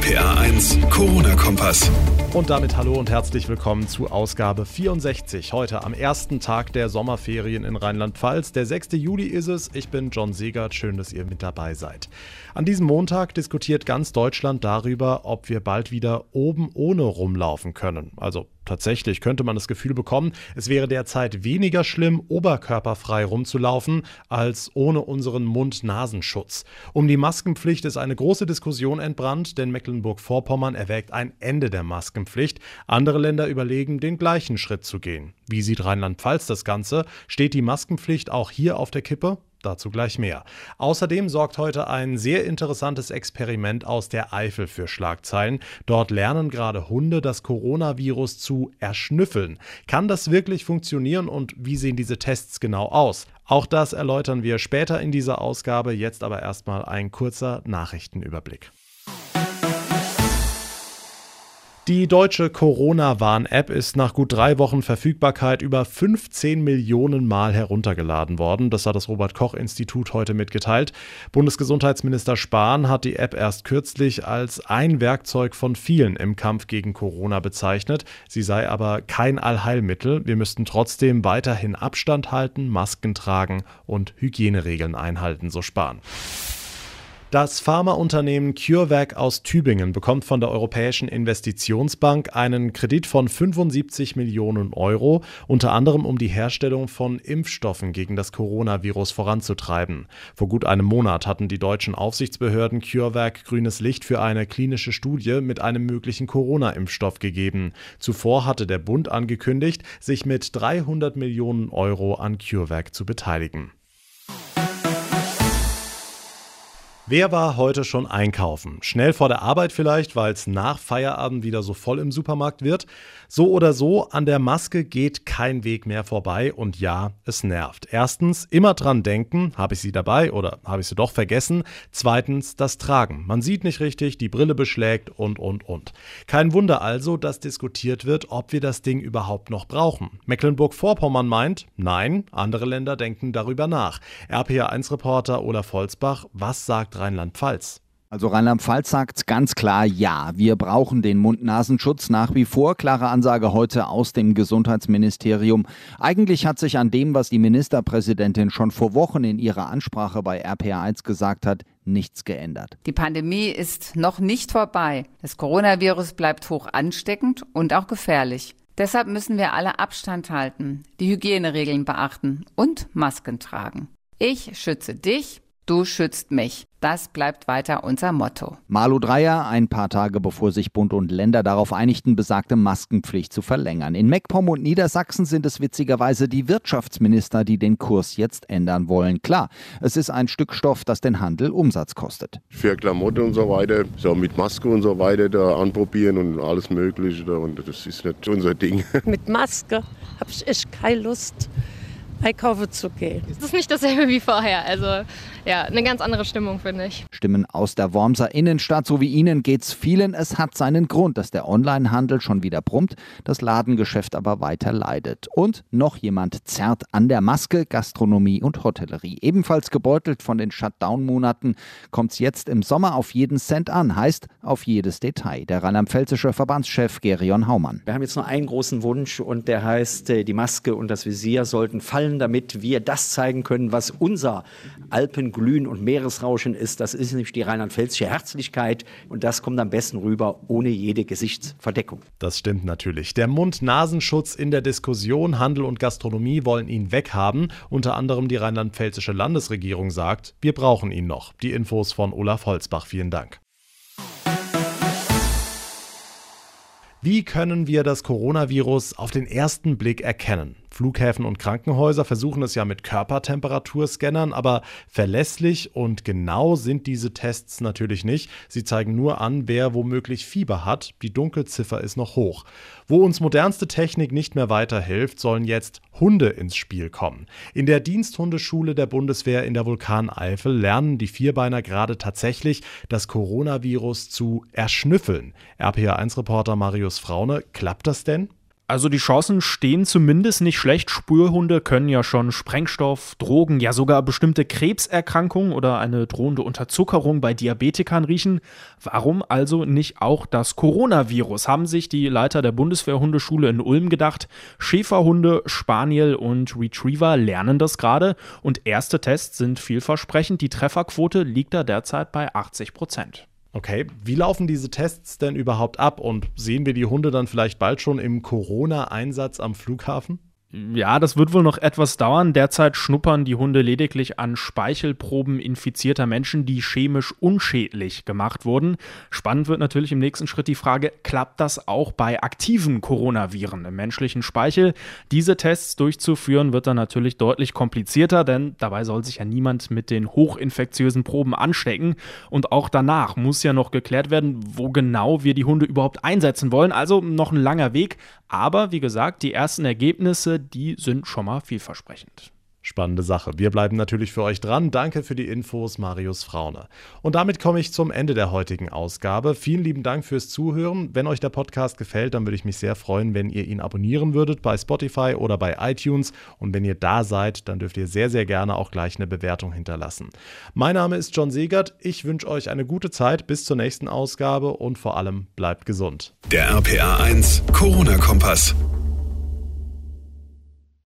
RPA 1, Corona-Kompass. Und damit hallo und herzlich willkommen zu Ausgabe 64. Heute am ersten Tag der Sommerferien in Rheinland-Pfalz. Der 6. Juli ist es. Ich bin John Segert. Schön, dass ihr mit dabei seid. An diesem Montag diskutiert ganz Deutschland darüber, ob wir bald wieder oben ohne rumlaufen können. Also Tatsächlich könnte man das Gefühl bekommen, es wäre derzeit weniger schlimm, oberkörperfrei rumzulaufen, als ohne unseren Mund-Nasenschutz. Um die Maskenpflicht ist eine große Diskussion entbrannt, denn Mecklenburg-Vorpommern erwägt ein Ende der Maskenpflicht. Andere Länder überlegen, den gleichen Schritt zu gehen. Wie sieht Rheinland-Pfalz das Ganze? Steht die Maskenpflicht auch hier auf der Kippe? Dazu gleich mehr. Außerdem sorgt heute ein sehr interessantes Experiment aus der Eifel für Schlagzeilen. Dort lernen gerade Hunde das Coronavirus zu erschnüffeln. Kann das wirklich funktionieren und wie sehen diese Tests genau aus? Auch das erläutern wir später in dieser Ausgabe. Jetzt aber erstmal ein kurzer Nachrichtenüberblick. Die deutsche Corona-Warn-App ist nach gut drei Wochen Verfügbarkeit über 15 Millionen Mal heruntergeladen worden. Das hat das Robert-Koch-Institut heute mitgeteilt. Bundesgesundheitsminister Spahn hat die App erst kürzlich als ein Werkzeug von vielen im Kampf gegen Corona bezeichnet. Sie sei aber kein Allheilmittel. Wir müssten trotzdem weiterhin Abstand halten, Masken tragen und Hygieneregeln einhalten, so Spahn. Das Pharmaunternehmen CureVac aus Tübingen bekommt von der Europäischen Investitionsbank einen Kredit von 75 Millionen Euro, unter anderem um die Herstellung von Impfstoffen gegen das Coronavirus voranzutreiben. Vor gut einem Monat hatten die deutschen Aufsichtsbehörden CureVac grünes Licht für eine klinische Studie mit einem möglichen Corona-Impfstoff gegeben. Zuvor hatte der Bund angekündigt, sich mit 300 Millionen Euro an CureVac zu beteiligen. Wer war heute schon einkaufen? Schnell vor der Arbeit vielleicht, weil es nach Feierabend wieder so voll im Supermarkt wird? So oder so, an der Maske geht kein Weg mehr vorbei und ja, es nervt. Erstens, immer dran denken, habe ich sie dabei oder habe ich sie doch vergessen? Zweitens, das Tragen. Man sieht nicht richtig, die Brille beschlägt und, und, und. Kein Wunder also, dass diskutiert wird, ob wir das Ding überhaupt noch brauchen. Mecklenburg-Vorpommern meint, nein, andere Länder denken darüber nach. RPA1-Reporter Olaf Holzbach, was sagt Rheinland-Pfalz. Also Rheinland-Pfalz sagt ganz klar, ja, wir brauchen den Mund-Nasenschutz nach wie vor. Klare Ansage heute aus dem Gesundheitsministerium. Eigentlich hat sich an dem, was die Ministerpräsidentin schon vor Wochen in ihrer Ansprache bei RPA1 gesagt hat, nichts geändert. Die Pandemie ist noch nicht vorbei. Das Coronavirus bleibt hoch ansteckend und auch gefährlich. Deshalb müssen wir alle Abstand halten, die Hygieneregeln beachten und Masken tragen. Ich schütze dich, du schützt mich. Das bleibt weiter unser Motto. Malu Dreyer, ein paar Tage bevor sich Bund und Länder darauf einigten, besagte Maskenpflicht zu verlängern. In Meckpomm und Niedersachsen sind es witzigerweise die Wirtschaftsminister, die den Kurs jetzt ändern wollen. Klar, es ist ein Stück Stoff, das den Handel Umsatz kostet. Für Klamotten und so weiter, so mit Maske und so weiter da anprobieren und alles Mögliche. Und das ist nicht unser Ding. Mit Maske habe ich echt keine Lust einkaufen zu gehen. Es ist nicht dasselbe wie vorher. Also ja, eine ganz andere Stimmung, finde ich. Stimmen aus der Wormser Innenstadt, so wie Ihnen geht's vielen. Es hat seinen Grund, dass der Onlinehandel schon wieder brummt, das Ladengeschäft aber weiter leidet. Und noch jemand zerrt an der Maske, Gastronomie und Hotellerie. Ebenfalls gebeutelt von den Shutdown-Monaten kommt's jetzt im Sommer auf jeden Cent an, heißt auf jedes Detail. Der rheinland-pfälzische Verbandschef Gerion Haumann. Wir haben jetzt nur einen großen Wunsch und der heißt, äh, die Maske und das Visier sollten fallen, damit wir das zeigen können, was unser Alpen Glühen und Meeresrauschen ist. Das ist nämlich die rheinland-pfälzische Herzlichkeit und das kommt am besten rüber ohne jede Gesichtsverdeckung. Das stimmt natürlich. Der Mund-Nasenschutz in der Diskussion, Handel und Gastronomie wollen ihn weghaben. Unter anderem die rheinland-pfälzische Landesregierung sagt, wir brauchen ihn noch. Die Infos von Olaf Holzbach. Vielen Dank. Wie können wir das Coronavirus auf den ersten Blick erkennen? Flughäfen und Krankenhäuser versuchen es ja mit Körpertemperaturscannern, aber verlässlich und genau sind diese Tests natürlich nicht. Sie zeigen nur an, wer womöglich Fieber hat. Die Dunkelziffer ist noch hoch. Wo uns modernste Technik nicht mehr weiterhilft, sollen jetzt Hunde ins Spiel kommen. In der Diensthundeschule der Bundeswehr in der Vulkaneifel lernen die Vierbeiner gerade tatsächlich, das Coronavirus zu erschnüffeln. RPA1-Reporter Marius Fraune, klappt das denn? Also die Chancen stehen zumindest nicht schlecht. Spürhunde können ja schon Sprengstoff, Drogen, ja sogar bestimmte Krebserkrankungen oder eine drohende Unterzuckerung bei Diabetikern riechen. Warum also nicht auch das Coronavirus? Haben sich die Leiter der Bundeswehrhundeschule in Ulm gedacht. Schäferhunde, Spaniel und Retriever lernen das gerade und erste Tests sind vielversprechend. Die Trefferquote liegt da derzeit bei 80 Prozent. Okay, wie laufen diese Tests denn überhaupt ab und sehen wir die Hunde dann vielleicht bald schon im Corona-Einsatz am Flughafen? Ja, das wird wohl noch etwas dauern. Derzeit schnuppern die Hunde lediglich an Speichelproben infizierter Menschen, die chemisch unschädlich gemacht wurden. Spannend wird natürlich im nächsten Schritt die Frage, klappt das auch bei aktiven Coronaviren im menschlichen Speichel? Diese Tests durchzuführen wird dann natürlich deutlich komplizierter, denn dabei soll sich ja niemand mit den hochinfektiösen Proben anstecken. Und auch danach muss ja noch geklärt werden, wo genau wir die Hunde überhaupt einsetzen wollen. Also noch ein langer Weg. Aber wie gesagt, die ersten Ergebnisse, die sind schon mal vielversprechend. Spannende Sache. Wir bleiben natürlich für euch dran. Danke für die Infos, Marius Fraune. Und damit komme ich zum Ende der heutigen Ausgabe. Vielen lieben Dank fürs Zuhören. Wenn euch der Podcast gefällt, dann würde ich mich sehr freuen, wenn ihr ihn abonnieren würdet bei Spotify oder bei iTunes. Und wenn ihr da seid, dann dürft ihr sehr, sehr gerne auch gleich eine Bewertung hinterlassen. Mein Name ist John Segert. Ich wünsche euch eine gute Zeit bis zur nächsten Ausgabe und vor allem bleibt gesund. Der RPA 1 Corona-Kompass.